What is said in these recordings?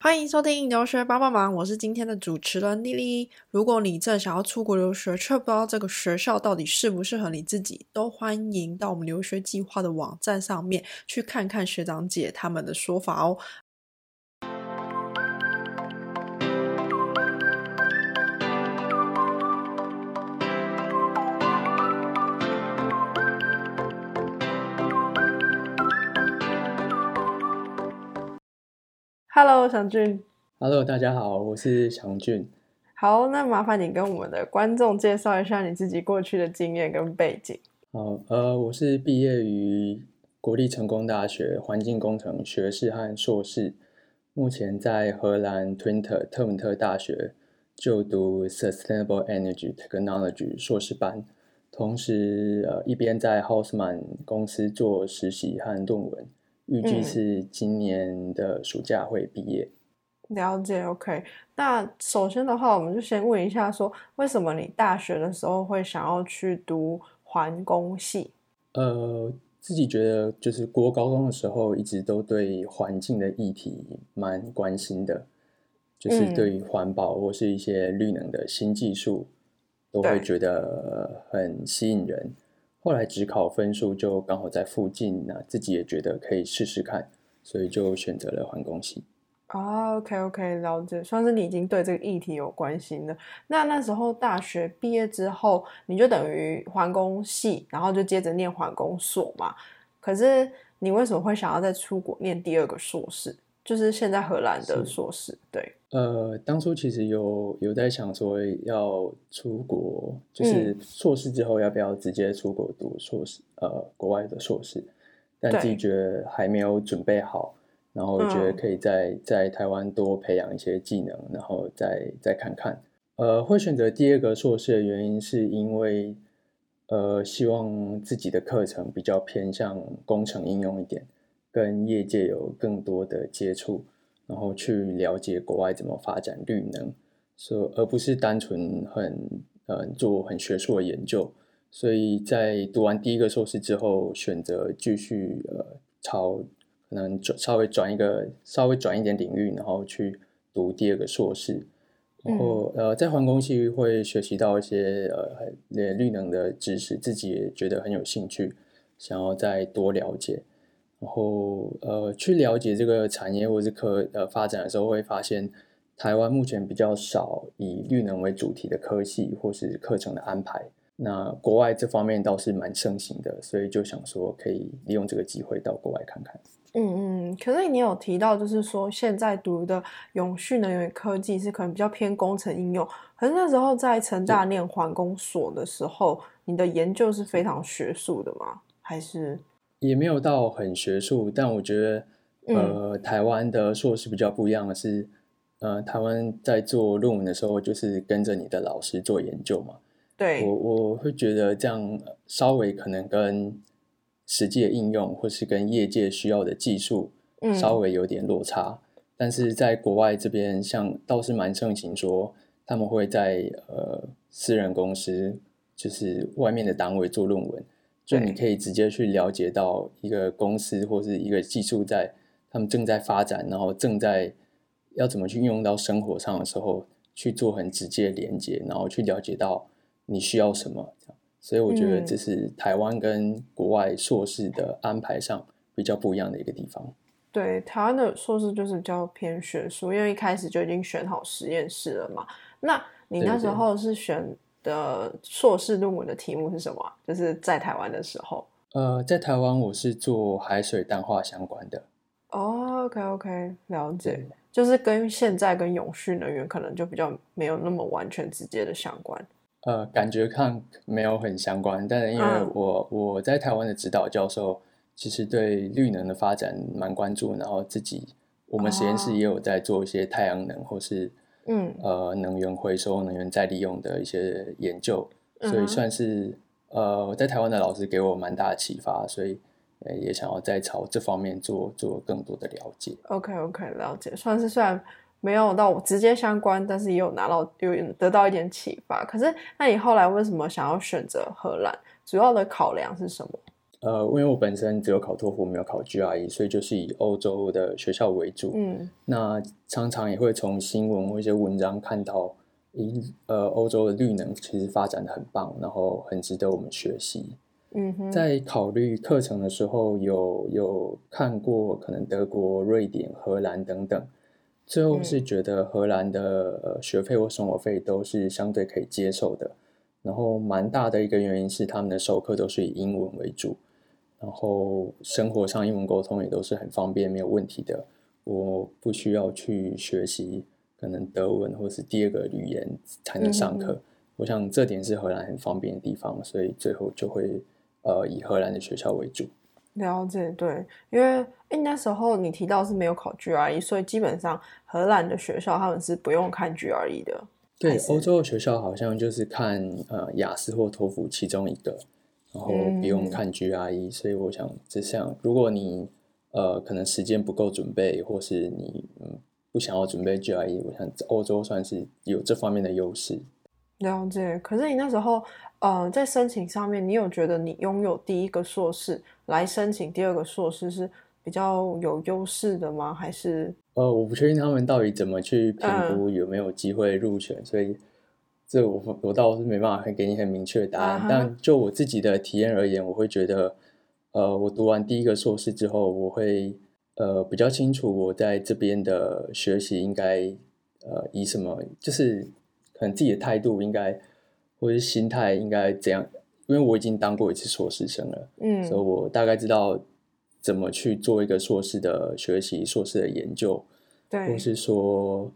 欢迎收听留学帮帮忙，我是今天的主持人丽丽。如果你正想要出国留学，却不知道这个学校到底适不适合你自己，都欢迎到我们留学计划的网站上面去看看学长姐他们的说法哦。Hello，祥俊。Hello，大家好，我是祥俊。好，那麻烦你跟我们的观众介绍一下你自己过去的经验跟背景。好，呃，我是毕业于国立成功大学环境工程学士和硕士，目前在荷兰 Twente 特文特大学就读 Sustainable Energy Technology 硕士班，同时呃一边在 Hausman 公司做实习和论文，预计嗯是今年的暑假会毕业。了解，OK。那首先的话，我们就先问一下说为什么你大学的时候会想要去读环工系？呃，自己觉得就是国高中的时候，一直都对环境的议题蛮关心的，就是嗯对于环保或是一些绿能的新技术，都会觉得很吸引人。后来职考分数就刚好在附近，那自己也觉得可以试试看，所以就选择了环工系。啊，OK OK，了解，算是你已经对这个议题有关心了。那那时候大学毕业之后，你就等于环工系，然后就接着念环工所嘛。可是你为什么会想要再出国念第二个硕士？就是现在荷兰的硕士，对，呃，当初其实有有在想说要出国，就是硕士之后要不要直接出国读硕士，呃，国外的硕士，但自己觉得还没有准备好，然后觉得嗯。可以在在台湾多培养一些技能，然后再再看看。呃，会选择第二个硕士的原因是因为，呃，希望自己的课程比较偏向工程应用一点，跟业界有更多的接触。然后去了解国外怎么发展绿能，所而不是单纯很呃做很学术的研究。所以在读完第一个硕士之后，选择继续呃朝可能转稍微转一个稍微转一点领域，然后去读第二个硕士。然后呃在环工系会学习到一些呃绿能的知识，自己也觉得很有兴趣，想要再多了解。然后呃，去了解这个产业或是科呃发展的时候，会发现台湾目前比较少以绿能为主题的科系或是课程的安排。那国外这方面倒是蛮盛行的，所以就想说可以利用这个机会到国外看看。嗯嗯。可是你有提到，就是说现在读的永续能源科技是可能比较偏工程应用，可是那时候在成大念环工所的时候，你的研究是非常学术的吗？还是？也没有到很学术，但我觉得，呃，台湾的硕士比较不一样的是，呃，台湾在做论文的时候，就是跟着你的老师做研究嘛。对，我我会觉得这样稍微可能跟实际的应用，或是跟业界需要的技术嗯稍微有点落差。但是在国外这边，像倒是蛮盛行说，他们会在呃私人公司，就是外面的单位做论文。就你可以直接去了解到一个公司或是一个技术在他们正在发展，然后正在要怎么去运用到生活上的时候，去做很直接的连接，然后去了解到你需要什么。所以我觉得这是台湾跟国外硕士的安排上比较不一样的一个地方。对，台湾的硕士就是比较偏学术，因为一开始就已经选好实验室了嘛。那你那时候是选的硕士论文的题目是什么啊？就是在台湾的时候。呃，在台湾我是做海水淡化相关的。哦，OK OK，了解，就是跟现在跟永续能源可能就比较没有那么完全直接的相关。呃，感觉看没有很相关，但是因为嗯我、我在台湾的指导教授其实对绿能的发展蛮关注，然后自己我们实验室哦也有在做一些太阳能或是嗯呃能源回收、能源再利用的一些研究，所以算是呃在台湾的老师给我蛮大的启发，所以呃也想要再朝这方面做做更多的了解。，OK OK，了解，算是虽然没有到直接相关，但是也有拿到有得到一点启发。可是，那你后来为什么想要选择荷兰？主要的考量是什么？呃，因为我本身只有考托福，没有考 GRE，所以就是以欧洲的学校为主。嗯那常常也会从新闻或一些文章看到，咦，呃，欧洲的绿能其实发展的很棒，然后很值得我们学习。嗯哼，在考虑课程的时候，有有看过可能德国、瑞典、荷兰等等，最后是觉得荷兰的呃学费或生活费都是相对可以接受的，然后蛮大的一个原因是他们的授课都是以英文为主，然后生活上英文沟通也都是很方便没有问题的，我不需要去学习可能德文或是第二个语言才能上课，我想这点是荷兰很方便的地方，所以最后就会。呃，以荷兰的学校为主。了解，对，因为哎，那时候你提到是没有考 GRE，所以基本上荷兰的学校他们是不用看 GRE 的。对，欧洲的学校好像就是看呃雅思或托福其中一个，然后不用看 GRE。所以我想，这像如果你呃可能时间不够准备，或是你嗯不想要准备 GRE，我想欧洲算是有这方面的优势。了解，可是你那时候。呃，在申请上面，你有觉得你拥有第一个硕士来申请第二个硕士是比较有优势的吗？还是呃，我不确定他们到底怎么去评估有没有机会入选，所以这我我倒是没办法给你很明确的答案。但就我自己的体验而言，我会觉得，呃，我读完第一个硕士之后，我会呃比较清楚我在这边的学习应该呃以什么，就是可能自己的态度应该。或者心态应该怎样？因为我已经当过一次硕士生了，嗯，所以我大概知道怎么去做一个硕士的学习、硕士的研究，对，或是说，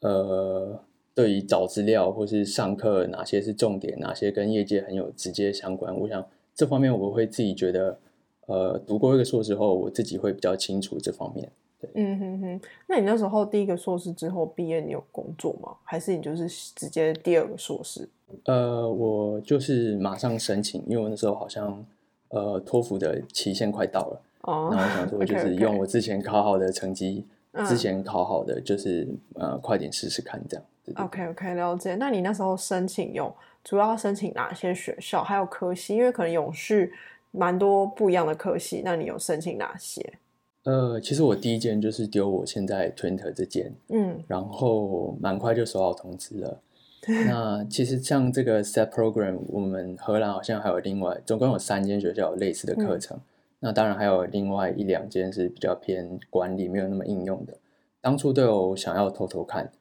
呃，对于找资料或是上课哪些是重点，哪些跟业界很有直接相关，我想这方面我会自己觉得，呃，读过一个硕士后，我自己会比较清楚这方面。嗯哼哼，那你那时候第一个硕士之后毕业，你有工作吗？还是你就是直接第二个硕士？呃，我就是马上申请，因为我那时候好像呃托福的期限快到了，哦，然后我想说就是用我之前考好的成绩，之前考好的就是呃快点试试看这样。OK OK，了解。那你那时候申请用主要申请哪些学校？还有科系？因为可能永续蛮多不一样的科系，那你有申请哪些？呃，其实我第一件就是丢我现在 Twitter 这件，嗯，然后蛮快就收到通知了。那其实像这个 Set Program，我们荷兰好像还有另外，总共有三间学校有类似的课程。那当然还有另外一两间是比较偏管理，没有那么应用的。当初都有想要偷偷看，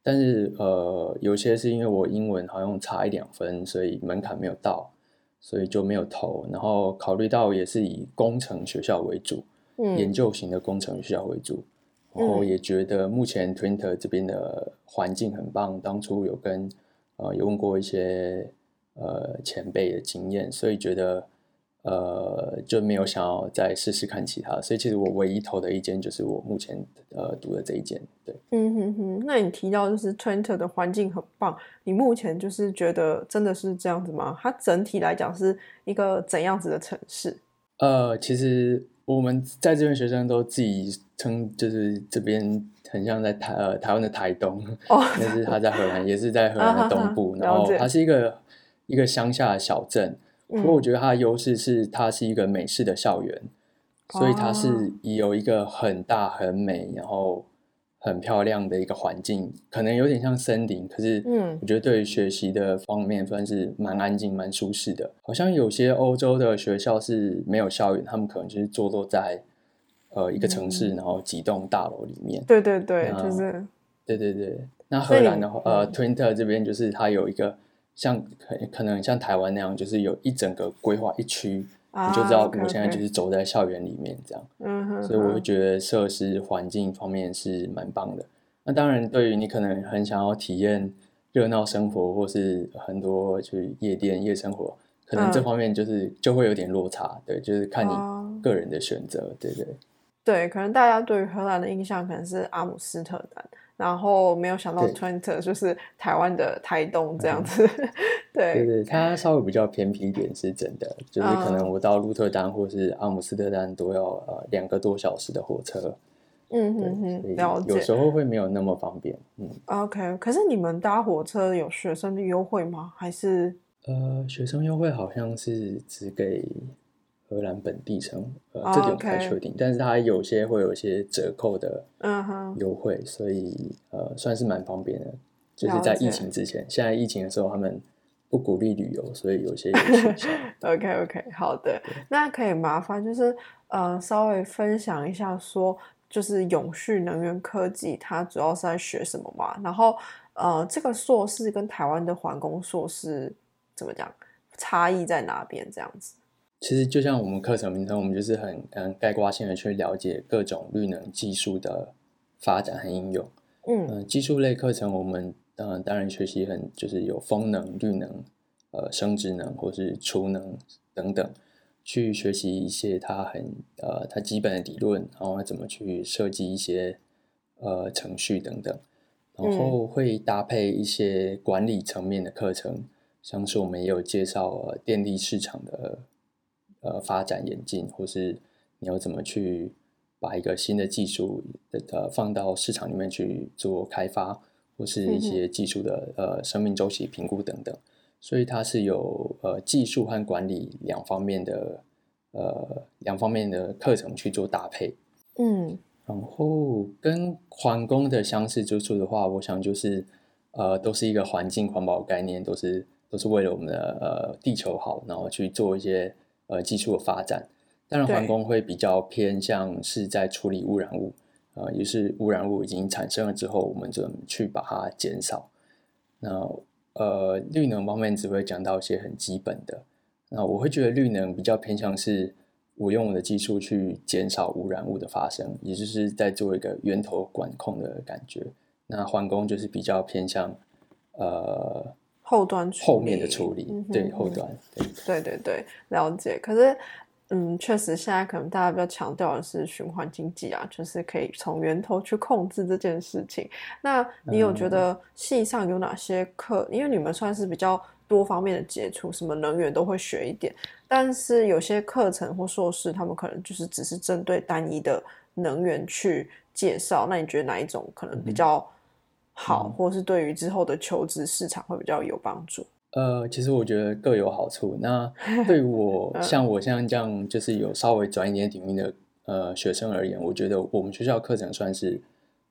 但是呃，有些是因为我英文好像差一两分，所以门槛没有到，所以就没有投。然后考虑到也是以工程学校为主。研究型的工程学校为主，然后也觉得目前 Twitter 这边的环境很棒。当初有跟呃有问过一些呃前辈的经验，所以觉得呃就没有想要再试试看其他。所以其实我唯一投的一间就是我目前呃读的这一间。对，嗯哼哼。那你提到就是 Twitter 的环境很棒，你目前就是觉得真的是这样子吗？它整体来讲是一个怎样子的城市？呃，其实。我们在这边学生都自己称，就是这边很像在台呃台湾的台东，但是它在荷兰，也是在荷兰的东部，然后它是一个一个乡下的小镇。不过我觉得它的优势是它是一个美式的校园，所以它是有一个很大很美，然后。很漂亮的一个环境，可能有点像森林，可是，嗯，我觉得对于学习的方面算是蛮安静、蛮舒适的。好像有些欧洲的学校是没有校园，他们可能就是坐落在呃一个城市，然后几栋大楼里面。对对对，就是，对对对。那荷兰的话，呃，Twinter 这边就是它有一个像可可能像台湾那样，就是有一整个规划一区。你就知道我现在就是走在校园里面这样，嗯哼，所以我会觉得设施环境方面是蛮棒的。那当然，对于你可能很想要体验热闹生活，或是很多就是夜店夜生活，可能这方面就是就会有点落差。对，就是看你个人的选择，对对。对，可能大家对于荷兰的印象可能是阿姆斯特丹。然后没有想到 Twitter 就是台湾的台东这样子，对对对，它稍微比较偏僻一点是真的，就是可能我到鹿特丹或是阿姆斯特丹都要呃两个多小时的火车，嗯哼哼，了解，有时候会没有那么方便，嗯，OK，可是你们搭火车有学生的优惠吗？还是呃学生优惠好像是只给荷兰本地生，呃，这点不太确定，但是它有些会有一些折扣的优惠，所以呃，算是蛮方便的。就是在疫情之前，现在疫情的时候他们不鼓励旅游，所以有些 OK OK 好的，那可以麻烦就是呃稍微分享一下，说就是永续能源科技它主要是在学什么嘛？然后呃这个硕士跟台湾的环工硕士怎么讲？差异在哪边？这样子？其实就像我们课程名称，我们就是很嗯概括性的去了解各种绿能技术的发展和应用。嗯，技术类课程我们嗯当然学习很就是有风能、绿能、呃生殖能或是储能等等，去学习一些它很呃它基本的理论，然后怎么去设计一些呃程序等等，然后会搭配一些管理层面的课程，像是我们也有介绍电力市场的。呃，发展演进，或是你要怎么去把一个新的技术呃放到市场里面去做开发，或是一些技术的呃生命周期评估等等，所以它是有呃技术和管理两方面的呃两方面的课程去做搭配。嗯，然后跟环工的相似之处的话，我想就是呃都是一个环境环保概念，都是都是为了我们的呃地球好，然后去做一些。呃，技术的发展，当然环工会比较偏向是在处理污染物，呃，也是污染物已经产生了之后，我们怎么去把它减少？那呃，绿能方面只会讲到一些很基本的。那我会觉得绿能比较偏向是我用我的技术去减少污染物的发生，也就是在做一个源头管控的感觉。那环工就是比较偏向呃。后端后面的处理，对后端，对对对，了解。可是，嗯，确实现在可能大家比较强调的是循环经济啊，就是可以从源头去控制这件事情。那你有觉得系上有哪些课？因为你们算是比较多方面的接触，什么能源都会学一点，但是有些课程或硕士，他们可能就是只是针对单一的能源去介绍。那你觉得哪一种可能比较？好，或是对于之后的求职市场会比较有帮助。呃，其实我觉得各有好处。那对于我 像我现在这样就是有稍微转一点领域的呃学生而言，我觉得我们学校课程算是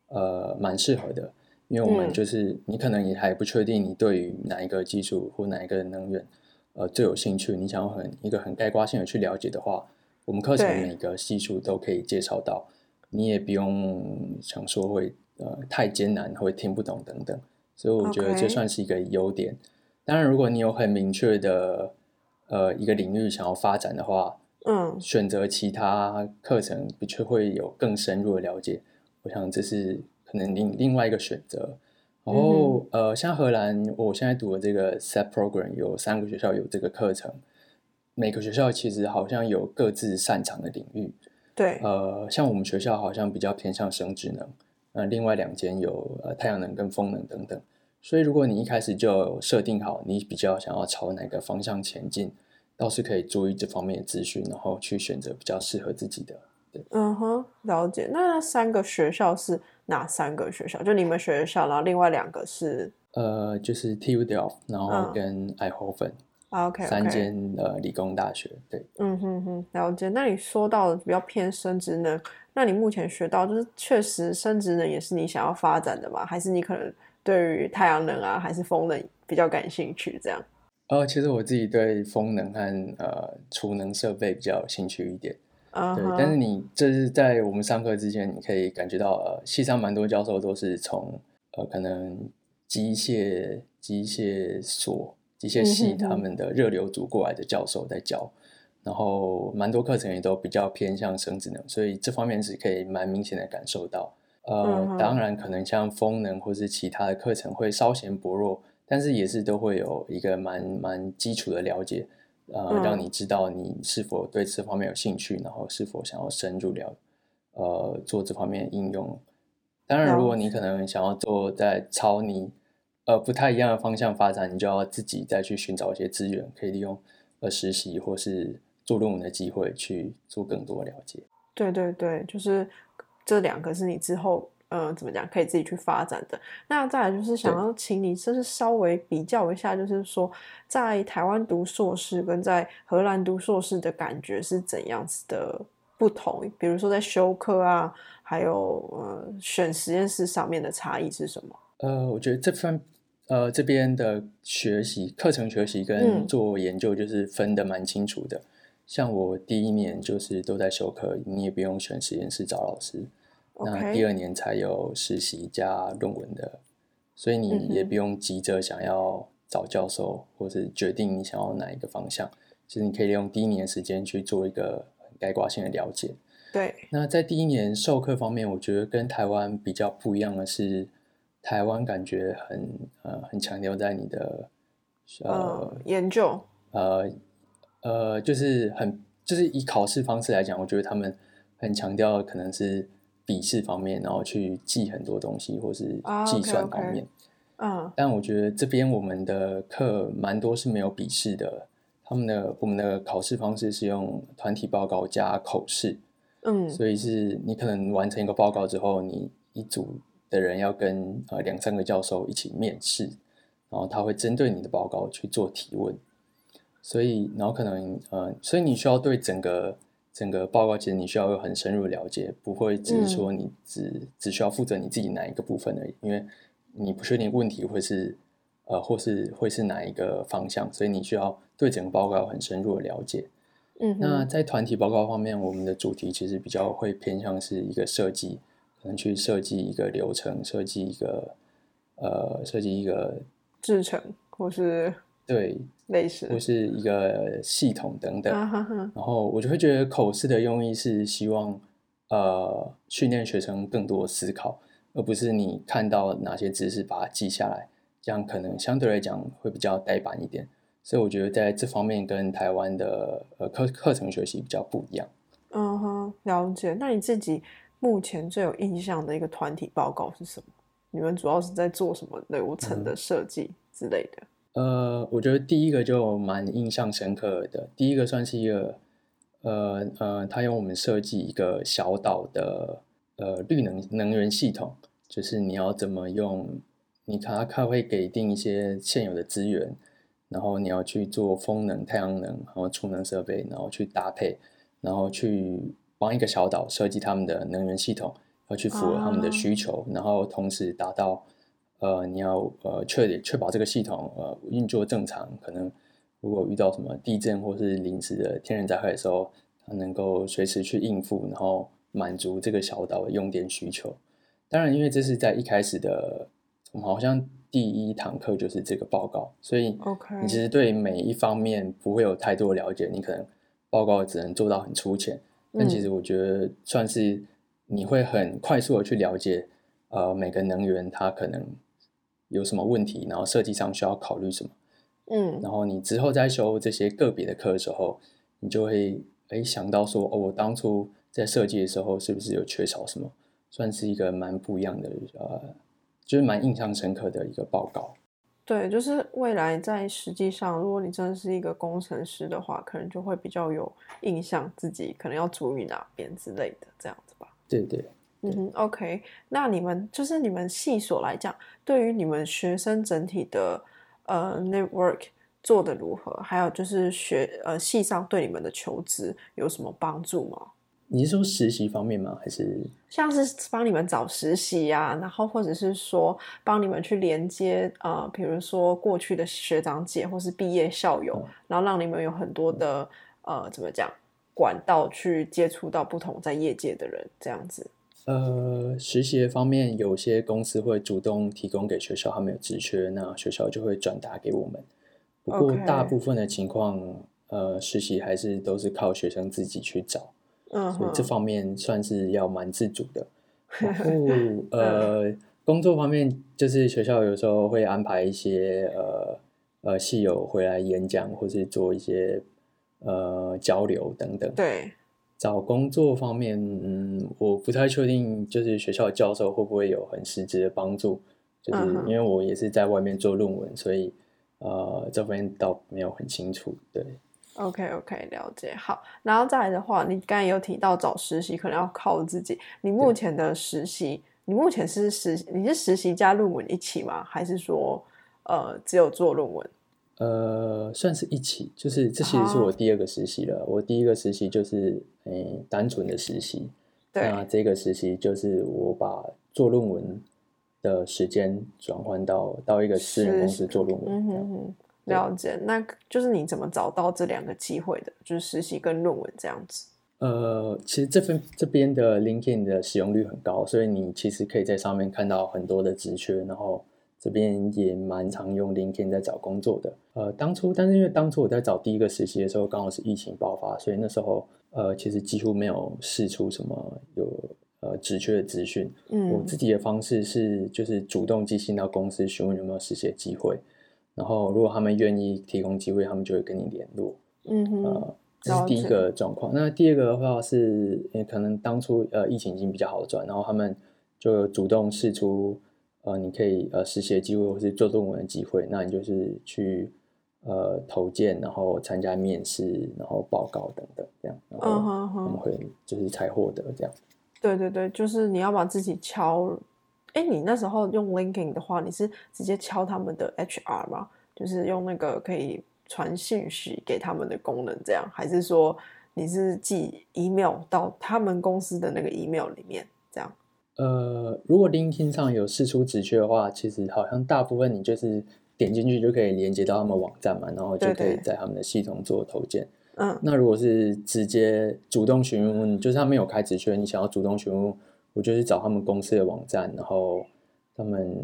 呃蛮适合的，因为我们就是你可能也还不确定你对于哪一个技术或哪一个能源呃最有兴趣，你想要很一个很概括性的去了解的话，我们课程每个技术都可以介绍到，你也不用想说会。呃，太艰难会听不懂等等，所以我觉得这算是一个优点。当然，如果你有很明确的呃一个领域想要发展的话，嗯，选择其他课程的确会有更深入的了解。我想这是可能另另外一个选择。然后呃，像荷兰，我现在读的这个 Set Program 有三个学校有这个课程，每个学校其实好像有各自擅长的领域。对，呃，像我们学校好像比较偏向生殖能。呃，另外两间有呃太阳能跟风能等等，所以如果你一开始就设定好你比较想要朝哪个方向前进，倒是可以注意这方面的资讯，然后去选择比较适合自己的。对，嗯哼，了解。那三个学校是哪三个学校？就你们学校，然后另外两个是呃，就是 TU Delft，然后跟爱霍芬。OK，三间呃理工大学。对，嗯哼哼，了解。那你说到的比较偏生殖能。那你目前学到就是确实生殖能也是你想要发展的吗？还是你可能对于太阳能啊，还是风能比较感兴趣？这样？呃，其实我自己对风能和呃储能设备比较有兴趣一点。啊，对。但是你这是在我们上课之前，你可以感觉到呃，系上蛮多教授都是从呃可能机械机械所、机械系他们的热流组过来的教授在教。然后蛮多课程也都比较偏向生殖能，所以这方面是可以蛮明显的感受到。呃，当然可能像风能或是其他的课程会稍显薄弱，但是也是都会有一个蛮蛮基础的了解，呃，让你知道你是否对这方面有兴趣，然后是否想要深入了，呃，做这方面应用。当然，如果你可能想要做在超你呃不太一样的方向发展，你就要自己再去寻找一些资源，可以利用呃实习或是。做论文的机会去做更多了解。对对对，就是这两个是你之后呃，怎么讲，可以自己去发展的。那再来就是想要请你，就是稍微比较一下，就是说在台湾读硕士跟在荷兰读硕士的感觉是怎样子的不同？比如说在修课啊，还有呃选实验室上面的差异是什么？呃，我觉得这份呃这边的学习课程学习跟做研究就是分的蛮清楚的。像我第一年就是都在修课，你也不用选实验室找老师。那第二年才有实习加论文的，所以你也不用急着想要找教授，或是决定你想要哪一个方向。其实你可以利用第一年时间去做一个概括性的了解。对。那在第一年授课方面，我觉得跟台湾比较不一样的是，台湾感觉很呃很强调在你的呃研究。呃呃就是很就是以考试方式来讲，我觉得他们很强调可能是。笔试方面，然后去记很多东西，或是计算方面，嗯，但我觉得这边我们的课蛮多是没有笔试的，他们的我们的考试方式是用团体报告加口试，嗯，所以是你可能完成一个报告之后，你一组的人要跟呃两三个教授一起面试，然后他会针对你的报告去做提问，所以然后可能呃，所以你需要对整个。整个报告其实你需要有很深入了解，不会只是说你只只需要负责你自己哪一个部分而已，因为你不确定问题会是呃或是会是哪一个方向，所以你需要对整个报告很深入的了解。嗯，那在团体报告方面，我们的主题其实比较会偏向是一个设计，可能去设计一个流程，设计一个呃设计一个制程或是。对，类似或是一个系统等等，然后我就会觉得口试的用意是希望呃训练学生更多思考，而不是你看到哪些知识把它记下来，这样可能相对来讲会比较呆板一点。所以我觉得在这方面跟台湾的呃课课程学习比较不一样。嗯哼，了解。那你自己目前最有印象的一个团体报告是什么？你们主要是在做什么流程的设计之类的？呃，我觉得第一个就蛮印象深刻的。第一个算是一个，呃呃，他用我们设计一个小岛的呃绿能能源系统，就是你要怎么用，你看他会给定一些现有的资源，然后你要去做风能、太阳能，然后储能设备，然后去搭配，然后去帮一个小岛设计他们的能源系统，要去符合他们的需求，然后同时达到。呃，你要呃确确保这个系统呃运作正常，可能如果遇到什么地震或是临时的天然灾害的时候，它能够随时去应付，然后满足这个小岛的用电需求。当然，因为这是在一开始的，我们好像第一堂课就是这个报告，所以你其实对每一方面不会有太多了解，你可能报告只能做到很粗浅。但其实我觉得算是你会很快速的去了解，呃，每个能源它可能。有什么问题，然后设计上需要考虑什么，嗯，然后你之后在修这些个别的课的时候，你就会哎想到说，哦，我当初在设计的时候是不是有缺少什么？算是一个蛮不一样的，呃，就是蛮印象深刻的一个报告。对，就是未来在实际上，如果你真的是一个工程师的话，可能就会比较有印象，自己可能要注意哪边之类的，这样子吧。对对。嗯哼，OK，那你们就是你们系所来讲，对于你们学生整体的呃 network 做的如何？还有就是学呃系上对你们的求职有什么帮助吗？你是说实习方面吗？还是像是帮你们找实习呀？然后或者是说帮你们去连接呃，比如说过去的学长姐或是毕业校友，然后让你们有很多的呃怎么讲管道去接触到不同在业界的人，这样子。呃，实习方面，有些公司会主动提供给学校，他们有职缺，那学校就会转达给我们。不过，大部分的情况，呃，实习还是都是靠学生自己去找。嗯，所以这方面算是要蛮自主的。然后，呃，工作方面，就是学校有时候会安排一些呃呃系友回来演讲，或是做一些呃交流等等。对。找工作方面，嗯，我不太确定，就是学校的教授会不会有很实质的帮助，就是因为我也是在外面做论文，所以呃，这方面倒没有很清楚。对，OK OK，了解。好，然后再来的话，你刚才有提到找实习可能要靠自己，你目前的实习你目前是实你是实习加论文一起吗？还是说呃只有做论文？呃，算是一起，就是这其实是我第二个实习了。我第一个实习就是诶单纯的实习，那这个实习就是我把做论文的时间转换到到一个私人公司做论文。嗯哼哼，了解。那就是你怎么找到这两个机会的？就是实习跟论文这样子。呃，其实这份这边的 LinkedIn 的使用率很高，所以你其实可以在上面看到很多的职缺，然后。这边也蛮常用 LinkedIn 在找工作的。呃，当初，但是因为当初我在找第一个实习的时候，刚好是疫情爆发，所以那时候呃，其实几乎没有试出什么有呃职缺的资讯。嗯，我自己的方式是就是主动寄信到公司询问有没有实习机会，然后如果他们愿意提供机会，他们就会跟你联络。嗯哼，呃，这是第一个状况。那第二个的话是，可能当初呃疫情已经比较好转，然后他们就主动试出。呃，你可以呃实习的机会或是做论文的机会，那你就是去呃投件，然后参加面试，然后报告等等这样，然后我们会就是才获得这样。对对对，就是你要把自己敲。哎，你那时候用 LinkedIn 的话，你是直接敲他们的 HR 吗？就是用那个可以传信息给他们的功能这样，还是说你是寄 email 到他们公司的那个 email 里面这样？呃，如果 LinkedIn 上有试出职缺的话，其实好像大部分你就是点进去就可以连接到他们网站嘛，然后就可以在他们的系统做投件。嗯，那如果是直接主动询问，就是他们有开职缺，你想要主动询问，我就是找他们公司的网站，然后他们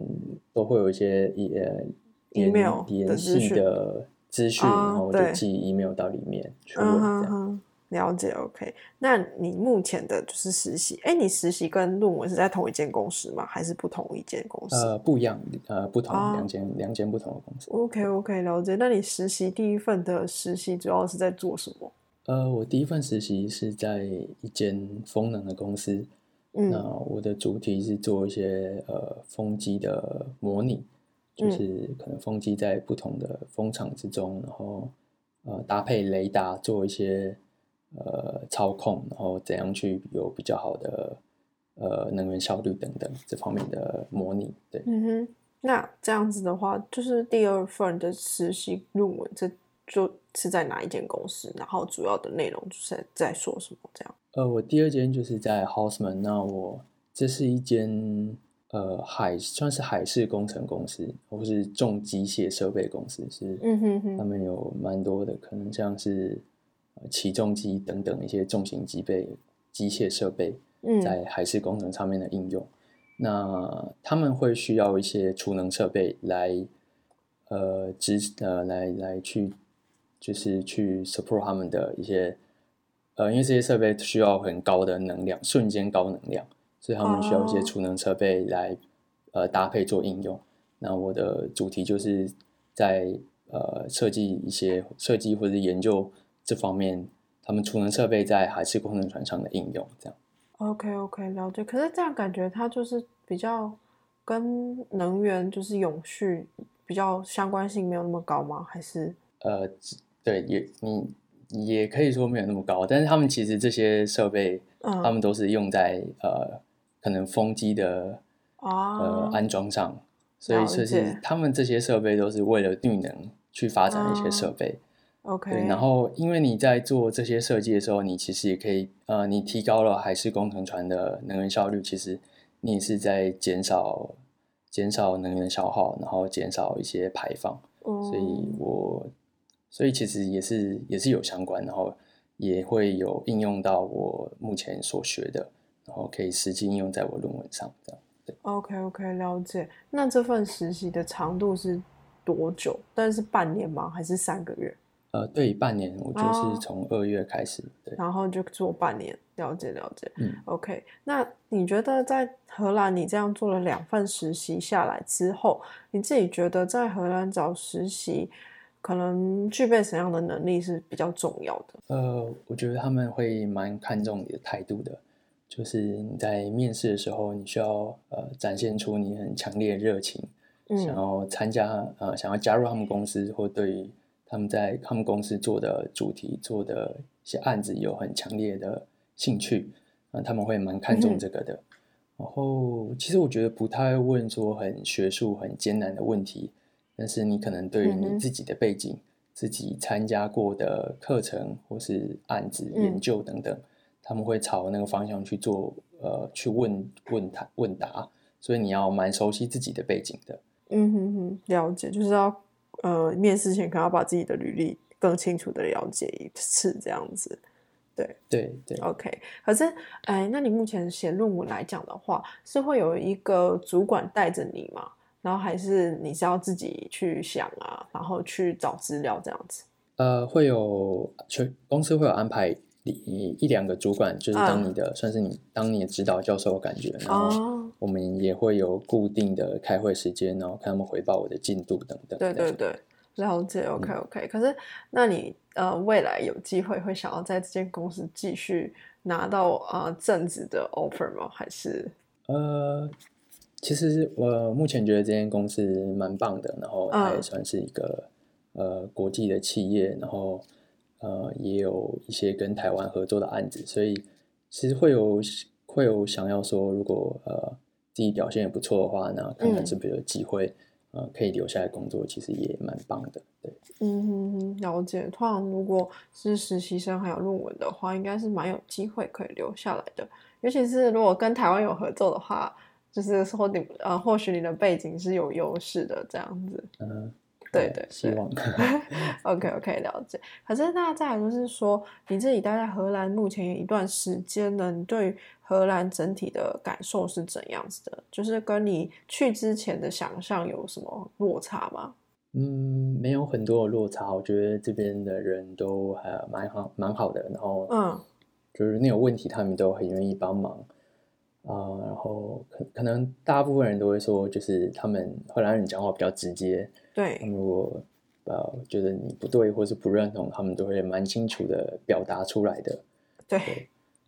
都会有一些呃 email 联系的资讯，然后我就寄 email 到里面去问这样。了解，OK。那你目前的就是实习，哎，你实习跟论文是在同一间公司吗？还是不同一间公司？呃，不一样，呃，不同两间两间不同的公司。OK，OK，了解。那你实习第一份的实习主要是在做什么？呃，我第一份实习是在一间风能的公司，嗯，那我的主题是做一些呃风机的模拟，就是可能风机在不同的风场之中，然后呃搭配雷达做一些。呃，操控，然后怎样去有比较好的呃能源效率等等这方面的模拟，对。嗯哼，那这样子的话，就是第二份的实习论文，这就是在哪一间公司？然后主要的内容就是在说什么？这样？呃，我第二间就是在 Houseman，那我这是一间呃海算是海事工程公司，或是重机械设备公司，是嗯哼哼，他们有蛮多的，可能像是。起重机等等一些重型机备、机械设备，在海事工程上面的应用，那他们会需要一些储能设备来，呃，支呃来来去，就是去 support 他们的一些，呃，因为这些设备需要很高的能量，瞬间高能量，所以他们需要一些储能设备来，呃，搭配做应用。那我的主题就是在呃设计一些设计或者研究。这方面，他们储能设备在海事工程船上的应用，这样。OK OK，了解。可是这样感觉它就是比较跟能源就是永续比较相关性没有那么高吗？还是？呃，对，也你也可以说没有那么高，但是他们其实这些设备，嗯，他们都是用在呃可能风机的呃安装上，所以就是他们这些设备都是为了绿能去发展一些设备。OK，对，然后因为你在做这些设计的时候，你其实也可以，呃，你提高了海事工程船的能源效率，其实你也是在减少减少能源消耗，然后减少一些排放。所以我所以其实也是也是有相关，然后也会有应用到我目前所学的，然后可以实际应用在我论文上，这样。对，OK OK，了解。那这份实习的长度是多久？但是半年吗？还是三个月？呃，对，半年，我就是从二月开始，对，然后就做半年，了解了解，嗯，OK。那你觉得在荷兰，你这样做了两份实习下来之后，你自己觉得在荷兰找实习，可能具备什么样的能力是比较重要的？呃，我觉得他们会蛮看重你的态度的，就是你在面试的时候，你需要呃展现出你很强烈的热情，想要参加呃想要加入他们公司或对。他们在他们公司做的主题、做的一些案子有很强烈的兴趣，啊，他们会蛮看重这个的。然后其实我觉得不太会问说很学术、很艰难的问题，但是你可能对于你自己的背景、自己参加过的课程或是案子、研嗯究等等，他们会朝那个方向去做，呃，去问问他问答，所以你要蛮熟悉自己的背景的。嗯哼哼，了解，就是要呃面试前可能要把自己的履历更清楚的了解一次，这样子。对对对，OK，可是，哎，那你目前写论文来讲的话，是会有一个主管带着你吗？然后还是你是要自己去想啊，然后去找资料这样子？呃，会有全公司会有安排一一两个主管，就是当嗯你的、算是你当你的指导教授的感觉，然后哦，我们也会有固定的开会时间，然后看他们回报我的进度等等。对对对，了解。OK OK，可是那你呃未来有机会会想要在这间公司继续拿到呃正职的 offer 吗？还是呃，其实我目前觉得这间公司蛮棒的，然后它也嗯算是一个、呃国际的企业，然后呃也有一些跟台湾合作的案子，所以其实会有会有想要说，如果呃自己表现也不错的话，那看看嗯是不是有机会、呃可以留下来工作，其实也蛮棒的。对，嗯哼哼，了解。通常如果是实习生还有论文的话，应该是蛮有机会可以留下来的。尤其是如果跟台湾有合作的话，就是说你呃，或许你的背景是有优势的这样子。嗯、对对对希望 OK OK，了解。可是那再来就是说，你自己待在荷兰目前有一段时间了，你对荷兰整体的感受是怎样子的？就是跟你去之前的想象有什么落差吗？嗯，没有很多的落差，我觉得这边的人都还蛮好蛮好的，然后嗯就是你有问题，他们都很愿意帮忙啊、然后可可能大部分人都会说，就是他们荷兰人讲话比较直接，他对们如果呃觉得你不对或是不认同，他们都会蛮清楚的表达出来的。对，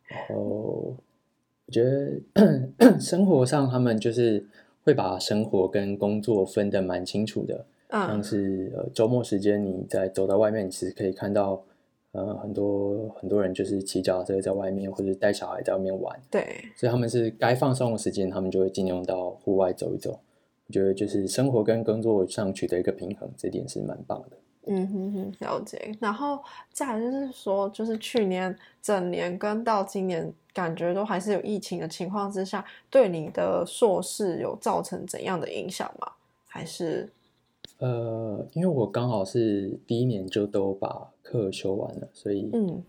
然后我觉得 生活上他们就是会把生活跟工作分得蛮清楚的。像嗯是呃周末时间，你在走到外面，你其实可以看到呃很多很多人就是骑脚踏车在外面，或者带小孩在外面玩，对。所以他们是该放松的时间，他们就会尽量到户外走一走。我觉得就是生活跟工作上取得一个平衡，这点是蛮棒的。嗯哼哼，了解。然后再来就是说，就是去年整年跟到今年，感觉都还是有疫情的情况之下，对你的硕士有造成怎样的影响吗？还是呃，因为我刚好是第一年就都把课修完了，所以嗯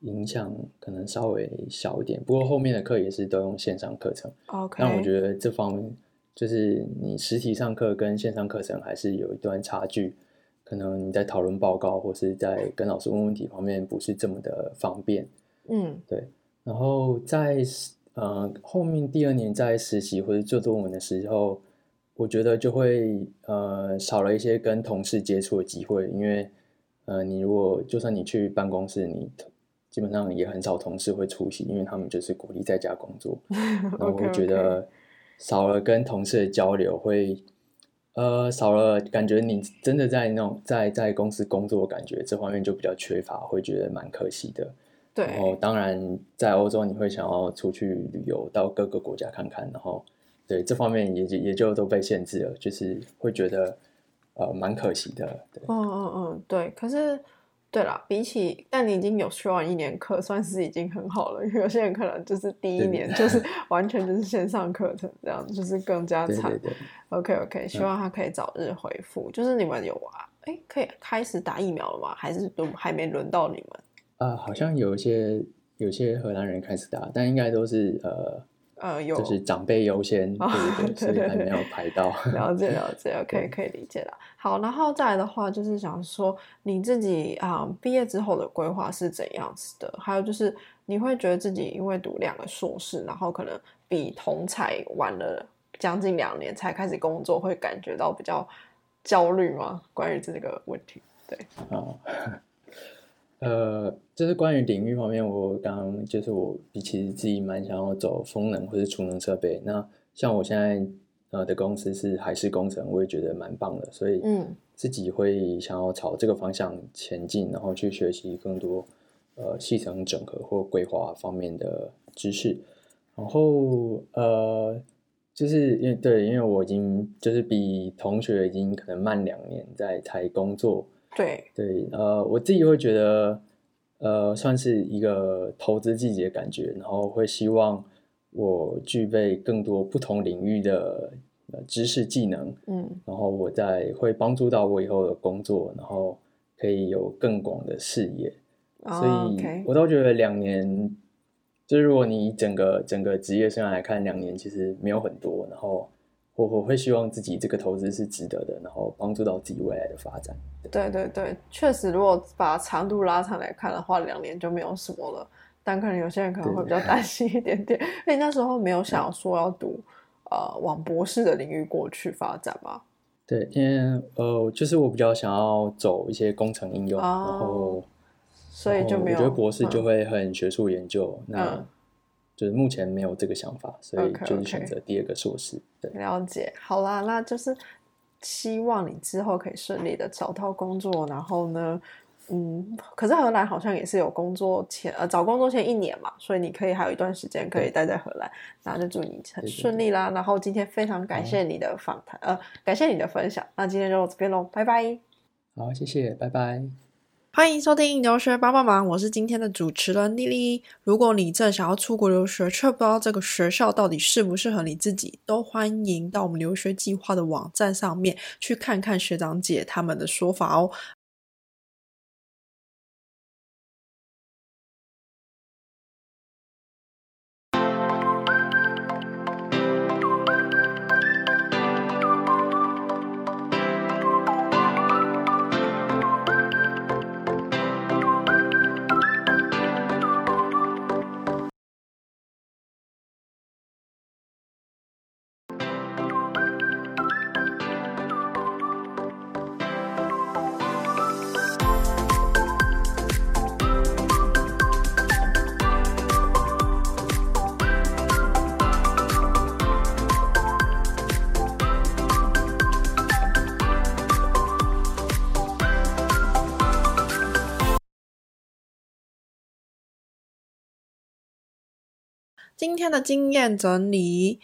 影响可能稍微小一点。不过后面的课也是都用线上课程。OK？但我觉得这方面就是你实体上课跟线上课程还是有一段差距，可能你在讨论报告或是在跟老师问问题方面不是这么的方便。嗯对，然后在呃后面第二年在实习或者做论文的时候，我觉得就会呃少了一些跟同事接触的机会，因为呃你如果就算你去办公室，你基本上也很少同事会出席，因为他们就是鼓励在家工作。然后我觉得少了跟同事的交流会，呃，少了感觉你真的在那种在在公司工作的感觉，这方面就比较缺乏，会觉得蛮可惜的。然后对，当然在欧洲你会想要出去旅游，到各个国家看看，然后对这方面也就也就都被限制了，就是会觉得呃蛮可惜的。对，嗯嗯嗯，对。可是对啦，比起但你已经有修完一年课，算是已经很好了。因为有些人可能就是第一年 就是完全就是线上课程这样，就是更加惨对对。对。OK OK，希望他可以早日恢复。就是你们有啊？哎，可以开始打疫苗了吗？还是都还没轮到你们？啊、好像有一些有些荷兰人开始打，但应该都是呃呃，有就是长辈优先，对对对，所以还没有排到。了解了解，OK，可以理解了。好，然后再来的话，就是想说你自己啊、毕业之后的规划是怎样子的？还有就是你会觉得自己因为读两个硕士，然后可能比同才晚了将近两年才开始工作，会感觉到比较焦虑吗？关于这个问题，对，啊，呃，就是关于领域方面，我刚刚就是我其实自己蛮想要走风能或者储能设备。那像我现在呃的公司是海事工程，我也觉得蛮棒的，所以嗯自己会想要朝这个方向前进，然后去学习更多呃系统整合或规划方面的知识。然后呃，就是因为对，因为我已经就是比同学已经可能慢两年在才工作，对对，呃，我自己会觉得，呃，算是一个投资季节的感觉，然后会希望我具备更多不同领域的呃知识技能，嗯然后我在会帮助到我以后的工作，然后可以有更广的视野。所哦以我倒觉得两年，就是如果你整个整个职业生涯来看，两年其实没有很多。然后我我会希望自己这个投资是值得的，然后帮助到自己未来的发展。对对对，确实，如果把长度拉长来看的话，两年就没有什么了。但可能有些人可能会比较担心一点点。那你那时候没有想说要读呃往博士的领域过去发展吗？对，因为呃，就是我比较想要走一些工程应用，哦然后所以就没有。我觉得博士就嗯会很学术研究，那嗯就是目前没有这个想法，所以就是选择第二个硕士。对，了解，好啦，那就是希望你之后可以顺利的找到工作，然后呢，嗯，可是荷兰好像也是有工作前呃找工作前一年嘛，所以你可以还有一段时间可以待在荷兰，那就祝你很顺利啦。然后今天非常感谢你的访谈，呃，感谢你的分享，那今天就到这边喽，拜拜。好，谢谢，拜拜。欢迎收听留学帮帮忙，我是今天的主持人丽丽。如果你正想要出国留学，却不知道这个学校到底适不适合你自己，都欢迎到我们留学计划的网站上面去看看学长姐他们的说法哦。今天的经验整理。